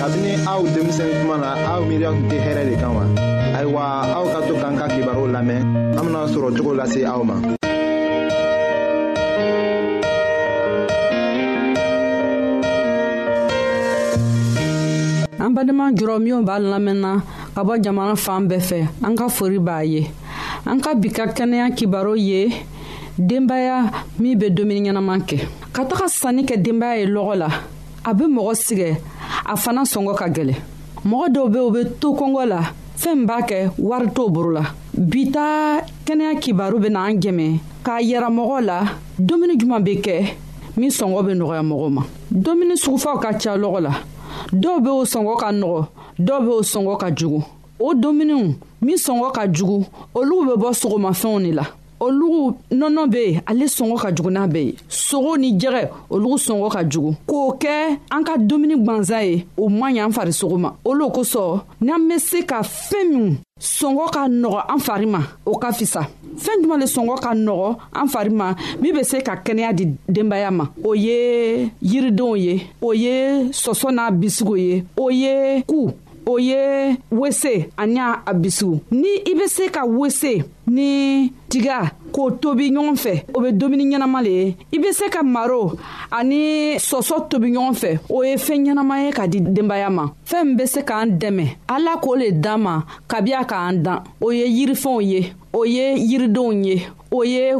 kabini aw denmisɛn kuma na aw miiriya tun tɛ hɛrɛ de kan wa ayiwa aw ka to k'an ka kibaruw lamɛn an bena sɔrɔ cogo lase aw ma an badenma jɔrɔ minw b'a lamɛnna ka bɔ jamana fan bɛɛ fɛ an ka fori b'a ye an ka bi ka kɛnɛya kibaru ye denbaya min bɛ dumuni ɲɛnaman kɛ ka taga sanni kɛ denbaya ye lɔgɔ la a bɛ mɔgɔ sigɛ a fana sɔngɔ ka gɛlɛn mɔgɔ dɔw bɛ u bɛ to kɔngɔ la fɛn b'a kɛ wari t'o boro la bi ta kɛnɛya kibaru bɛ n'an jɛmɛ k'a yɛrɛ mɔgɔ la dumuni juma bɛ kɛ min sɔngɔ bɛ nɔgɔya mɔgɔ ma dumuni sugufaw ka ca lɔgɔ la dɔw bɛ o sɔngɔ ka nɔgɔ dɔw bɛ o sɔngɔ ka jugu o dumuniw min sɔngɔ ka jugu olu bɛ bɔ sɔgɔmafɛnw de la olu nɔnɔ be yen ale sɔngɔ ka jugu n'a bɛɛ ye sogo ni jɛgɛ olu sɔngɔ ka jugu k'o kɛ an ka dumuni gwanza ye o man y'an farisogo ma o lo kosɔn n'an be se ka fɛɛn min sɔngɔ ka nɔgɔ an fari ma o ka fisa fɛɛn juman le sɔngɔ ka nɔgɔ an fari ma min be se ka kɛnɛya di denbaya ma o ye yiridenw ye o ye sɔsɔ n'a bisigo ye o ye ku o ye wese ani a bisiw ni i be se ka wese ni tiga k'o tobi ɲɔgɔn fɛ o bɛ dumuni ɲɛnama le ye i bɛ se ka maro ani sɔsɔ tobi ɲɔgɔn fɛ o ye fɛn ɲɛnama ye ka di denbaya ma fɛn min bɛ se k'an dɛmɛ ala k'o le d'an ma kabi a k'an dan o ye yirifɛnw ye o ye yiridenw ye o ye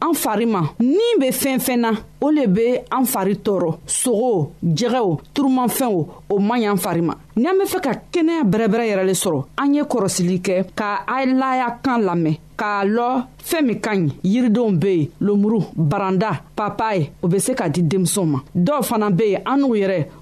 an fari ma ni bɛ fɛn fɛn na o le bɛ an fari tɔɔrɔ sogo jɛgɛw turumafɛnw o man ɲi an fari ma n'an bɛ fɛ ka kɛnɛya bɛrɛbɛrɛ yɛrɛ le sɔrɔ an ye kɔrɔsili kɛ ka alaya kan lamɛn k'a lɔ fɛn min ka ɲi yiridenw bɛ yen lomuru baranda papaye o bɛ se ka di denmisɛnw ma dɔw fana bɛ yen an n'u yɛrɛ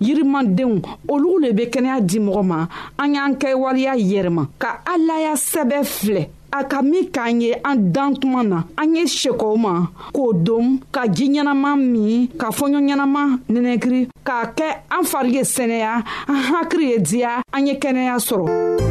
yirimandenw olu le bɛ kɛnɛya di mɔgɔ ma an y'an kɛ waleya yɛrɛma ka alaya sɛbɛ filɛ a ka min k'an ye an dan tuma na an ye sekɔw ma k'o don ka ji ɲɛnama min ka fɔɲɔ ɲɛnama nɛnɛkiri k'a kɛ an fari ye sɛnɛya an hakili ye diya an ye kɛnɛya sɔrɔ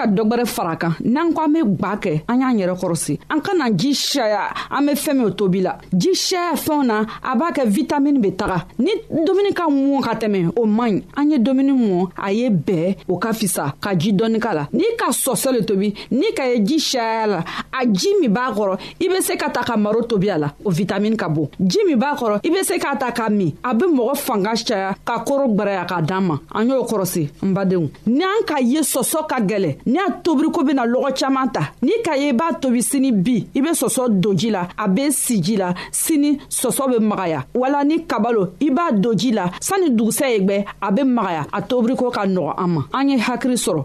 ka dɔ gwɛrɛ fara kan n'an ko an be gwa kɛ an y'an yɛrɛ kɔrɔsi an ka na ji sɛya an be fɛɛn min o tobi la ji sɛya fɛnw na a b'a kɛ vitamini be taga ni dumuni ka mɔ ka tɛmɛ o man ɲi an ye dumuni mɔ a ye bɛɛ o ka fisa ka ji dɔɔni k'a la n'i ka sɔsɛ le tobi ni ka ye ji caya la a ji min b'a kɔrɔ i be se ka ta ka maro tobi a la o vitamini ka bon ji min b'a kɔrɔ i be se k'a ta ka min a be mɔgɔ fanga caya ka koro gwaraya k'a dan ma an y'o kɔrɔsi n badenw ni an ka ye sɔsɔ ka gwɛlɛ ni a tobiriko bena lɔgɔ caaman ta ni ka ye i b'a tobi sini bi i be sɔsɔ don ji la a be si ji la sini sɔsɔ be magaya wala ni kabalo i b'a don ji la sanni dugusɛ ye gwɛ a be magaya a tobiriko ka nɔgɔ an ma an ye hakiri sɔrɔ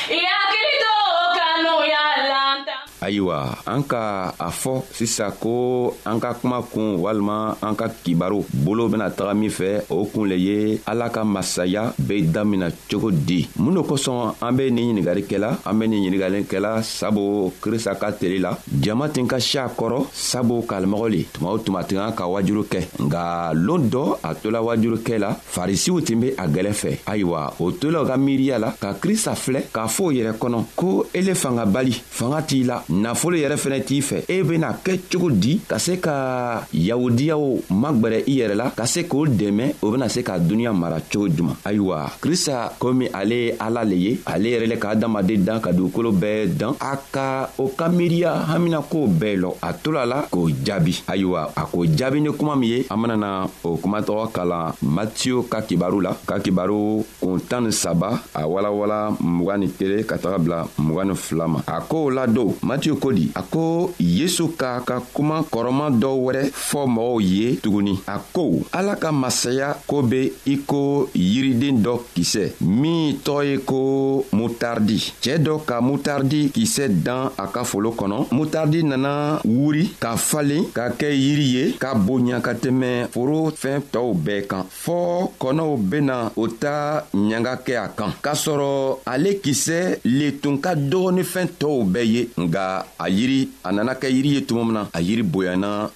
ayiwa an ka a fɔ sisan ko an ka kuma kun walima an ka kibaru bolo bena taga min fɛ o kun le ye ala ka masaya be damina cogo di mun do kosɔn an be nin ɲiningari kɛla an be nin ɲiningalen kɛla sabu krista ka teli la jama tin ka si a kɔrɔ sabu kalimɔgɔ le tuma o tuma tin ka ka wajuru kɛ nga loon dɔ a tola wajuru kɛ la farisiw tun be a gwɛlɛ fɛ ayiwa o tolaw ka miiriya la ka krista filɛ k'a fɔ o yɛrɛ kɔnɔ ko ele fanga bali fanga t'i la nafolo yɛrɛ fɛnɛ t'i fɛ e bena kɛ cogo di ka se ka yahudiyaw magwɛrɛ i yɛrɛ la ka se k'o dɛmɛ o bena se ka duniɲa mara cogo juman ayiwa krista komi ale ye ala le ye ale yɛrɛ le ka adamaden dan ka dugukolo bɛɛ dan a ka o ka miiriya haminakow bɛɛ lɔ a tola la k'o jaabi ayiwa a k'o jaabi ni kuma min ye an benana o kuma tɔgɔ kalan matiyo ka kibaru la ka kibaru kun tan ni saba a walawala mugan ni kelen ka taga bila mugan ni fila ma a kow ladon matiyo ko di a ko yesu k'a ka kuma kɔrɔma dɔ wɛrɛ fɔ mɔgɔw ye tuguni a ko ala ka masaya ko be i ko yiriden dɔ kisɛ min tɔgɔ ye ko mutardi cɛɛ dɔ ka mutardi kisɛ dan a a ka folo kɔnɔ mutardi nana wuri ka falen ka kɛ yiri ye ka bonya ka tɛmɛ foro fɛn tɔw bɛɛ kan fɔɔ kɔnɔw bena o ta ɲanga kɛ a kan k'a sɔrɔ ale kisɛ le tun ka dɔgɔninfɛn tɔw bɛɛ ye nga a yiri a nana kɛ yiri ye tuma min na a yiri bonyana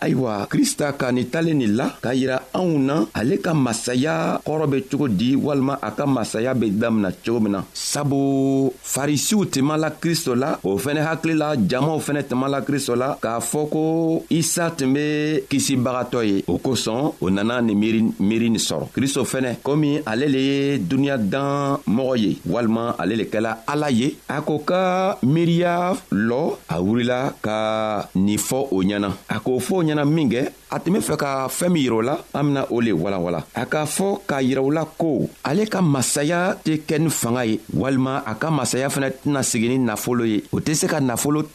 ayiwa krista ka ni talen nin la k'a yira anw na ale ka masaya kɔrɔ bɛ cogo di walima a ka masaya bɛ damina cogo min na sabu farisiw tuma la kristo la o fɛnɛ hakili la jamaw fɛnɛ tuma la kristo la k'a fɔ ko isa tun bɛ kisibagatɔ ye o kosɔn o nana ni miiri miiri nin sɔrɔ kristo fɛnɛ komi ale le ye duniɲa dan mɔgɔ ye walima ale le kɛla ala ye a ko ka miiriya lɔ a wulila ka nin fɔ o ɲɛna a k'o fɔ o ɲɛna minkɛ a tun be fɛ ka fɛɛn min yirɛ o la an bena o le walanwala a k'a fɔ k'a yirɛ u la ko ale ka masaya tɛ kɛ ni fanga ye walima a ka masaya fɛnɛ tɛna sigi ni nafolo ye o tɛ se ka nafolo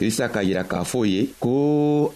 krista k'a yira k'a fɔ ye ko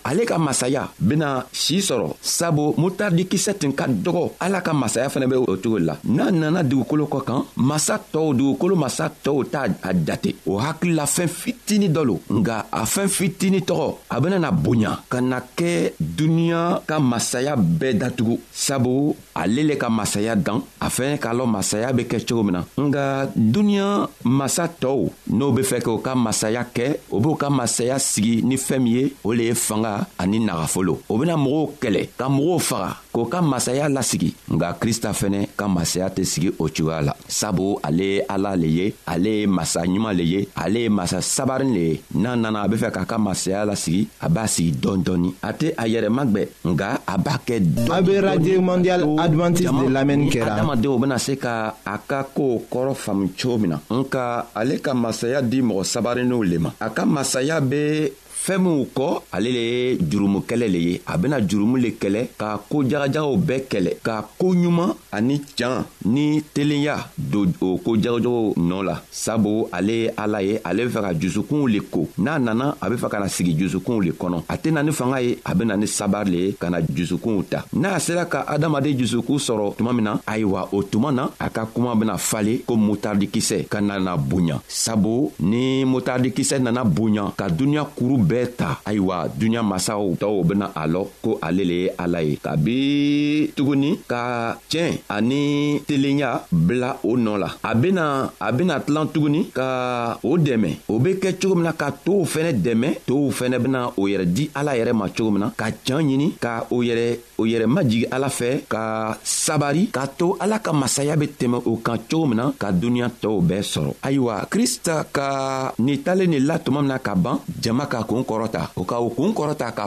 ale ka masaya bena si sɔrɔ sabu mutardikisɛ tun ka dɔgɔ ala ka masaya fɛnɛ be o cogo la n'a nana dugukolo kɔ kan masa tɔɔw dugukolo masa tɔɔw t'a a jate o hakilila fɛɛn fitini dɔ lo nga a fɛɛn fitini tɔgɔ a benana bonya ka na kɛ duniɲa ka masaya bɛɛ datugu sabu ale le ka masaya dan a fɛn k'a lɔn masaya be kɛ cogo min na nka duniɲa masa tɔɔw n'o be fɛ k'o ka masaya kɛ o b'o ka masaya sigi ni fɛɛn min ye o le ye fanga ani nagafolo o bena mɔgɔw kɛlɛ ka mɔgɔw faga k'o ka masaya lasigi nka krista fɛnɛ ka masaya tɛ sigi o cogoya la sabu ale ye ala le ye ale ye masa ɲuman le ye ale ye masa sabarin le ye n'a nana a be fɛ k'a ka masaya lasigi a b'a sigi dɔɔni dɔɔni a tɛ a yɛrɛ magwɛ nka a b'a kɛ dɔɔni a bɛ radio mondial adventiste de lamɛnni kɛra adamadenw bɛna se ka a ka kow kɔrɔ faamu cogo min na nka ale ka masaya di mɔgɔ sabarenenw le ma a ka masaya bɛ fɛɛn minw kɔ ale le ye jurumukɛlɛ le ye a bɛna jurumu le kɛlɛ ka ko jagajagaw bɛɛ kɛlɛ ka ko ɲuman ani can ni telenya don o ko jagajogo nɔ la sabu ale ye ala ye ale be fɛ ka jusukunw le ko n'a nana a be fɛ ka na sigi jusukunw le kɔnɔ a tɛna ni fanga ye a bena ni sabari le ye ka na jusukunw ta n'a sera ka adamaden jusukun sɔrɔ tuma min na ayiwa o tuma na a ka kuma bena fale ko mutardikisɛ ka nana bonya sabu ni mutardikisɛ nana bonya ka duniɲa kuru bɛɛ ta ayiwa duniɲa masaw tɔɔw bena a lɔ ko ale le ye ala ye kabi tuguni ka tiɲɛ ani telenya bila o nɔ la a bena a bena tilan tuguni ka o dɛmɛ o be kɛ cogo min na ka tow fɛnɛ dɛmɛ tow fɛnɛ bena o yɛrɛ di ala yɛrɛ ma cogo min na ka can ɲini ka o yɛrɛ o yɛrɛ majigi ala fɛ ka sabari k'a to ala ka masaya be tɛmɛ o kan cogo min na ka duniɲa tɔɔw bɛɛ sɔrɔ ayiwa krista ka nin talen nin la tuma min na ka ban jama ka kuun kɔrɔta o ka o kuun kɔrɔta ka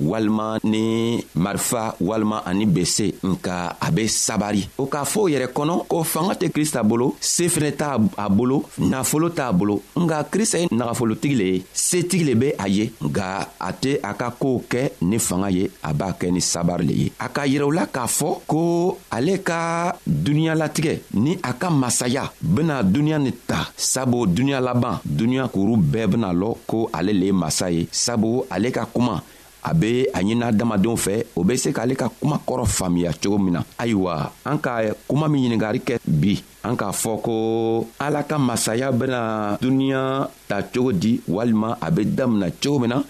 walima ni marifa walima ani bese nka a be sabari o k'a fɔ o yɛrɛ kɔnɔ ko fanga tɛ krista bolo se fɛnɛ t'a a bolo nafolo t'a bolo nka krista ye nagafolotigi le ye setigi le be a ye nka a tɛ a ka koow kɛ ni fanga ye a b'a kɛ ni sabari le ye a k'a yirɛ u la k'a fɔ ko ale ka duniyalatigɛ ni a ka masaya bena duniɲa ni ta sabu duniɲa laban duniɲa kuru bɛɛ bena lɔ ko ale le ye masa ye sabu ale ka kuma a be a ɲinina adamadenw fɛ o be se k'ale ka kuma kɔrɔ faamiya cogo min na ayiwa an ka kuma min ɲiningari kɛ bi an k'a fɔ ko ala ka masaya bena duniɲa ta cogo di walima a be damina cogo min na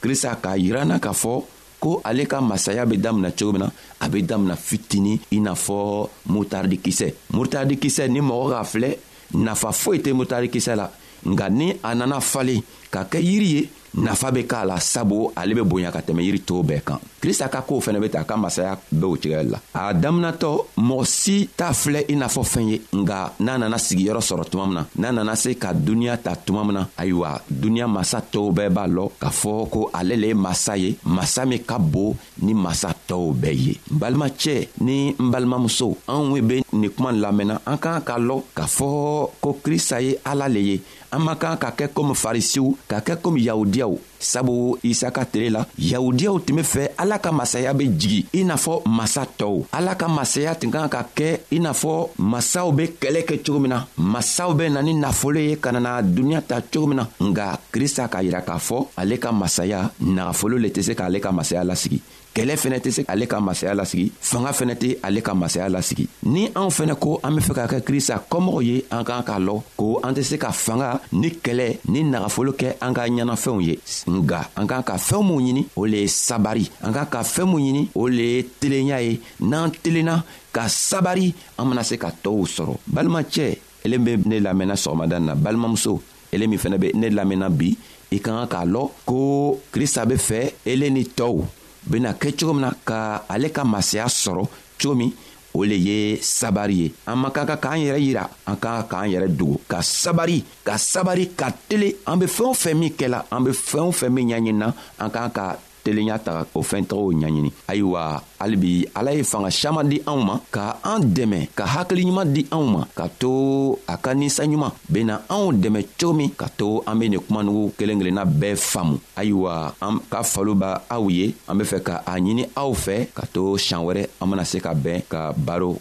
krista k'a yiranna k'a fɔ ko ale ka masaya be damina cogo min na a be damina fitini i n'a fɔ mutardikisɛ murtadikisɛ ni mɔgɔ k'a filɛ nafa foyi tɛ murtadikisɛ la nka ni a nana falen ka kɛ yiri ye nafa be k'a la sabu ale be bonya ka tɛmɛ yiri tɔw bɛɛ kan krista ka koow fɛnɛ be ta a ka masaya be o cogoya la a daminatɔ mɔgɔ si t'a filɛ i n'a fɔ fɛn ye nga n'a nana sigiyɔrɔ sɔrɔ tuma min na n'a nana se ka duniɲa ta tuma min na ayiwa duniɲa masa tɔɔw bɛɛ b'a lɔ k'a fɔ ko ale le ye masa ye masa min ka bon ni masa tɔɔw bɛɛ ye n balimacɛ ni n balimamuso anw we be nin kuma lamɛnna an k'an k'a lɔn k'a fɔ ko krista ye ala le ye an man kan ka kɛ komi farisiw ka kɛ komi yahudiyaw sabu isa ka tile la yahudiyaw tun be fɛ ala ka masaya be jigi i n'a fɔ masa tɔw ala ka masaya tun kan ka kɛ i n'a fɔ masaw be kɛlɛ kɛ cogo min na masaw be na ni nafolo ye ka nana duniɲa ta cogo min na nga krista k'a yira k'a fɔ ale ka masaya nagafolo le tɛ se k'ale ka masaya lasigi kɛlɛ fɛnɛ tɛ se ale ka masaya lasigi fanga fɛnɛ tɛ ale ka masaya lasigi ni anw fɛnɛ ko an be fɛ ka kɛ krista kɔmɔgɔw ye an k'an k'a lɔn ko an tɛ se ka fanga ni kɛlɛ ni nagafolo kɛ an ka ɲɛnafɛnw ye nga an k'an ka fɛɛn minw ɲini o le ye sabari an k'an ka fɛɛn minw ɲini o le ye telenya ye n'an telenna ka sabari an bena se ka tɔɔw sɔrɔ balimacɛ elen be ne lamɛnna sɔgɔmada na balimamuso ele min fɛnɛ be ne lamɛnna bi i ka kan k'a lɔn ko krista be fɛ ele ni tɔɔw bena kɛ cogo min na ka ale ka masaya sɔrɔ cogo min o le ye sabari ye an man kan ka k'an yɛrɛ yira an ka k'an yɛrɛ dogo ka sabari ka sabari ka tele an be fɛɛn o fɛn min kɛla an be fɛɛn o fɛn min ɲaɲinina an k'an ka telenya ta o fɛn tɔgɔw ɲaɲini ayiwa halibi ala ye fanga siaman di anw ma ka an dɛmɛ ka hakili ɲuman di anw ma ka to a ka ninsa ɲuman bena anw dɛmɛ cogo min ka to an be nin kumanugu kelen kelenna bɛɛ faamu ayiwa an ka falo b' aw ye an be fɛ ka a ɲini aw fɛ ka to sian wɛrɛ an bena se ka bɛn ka baro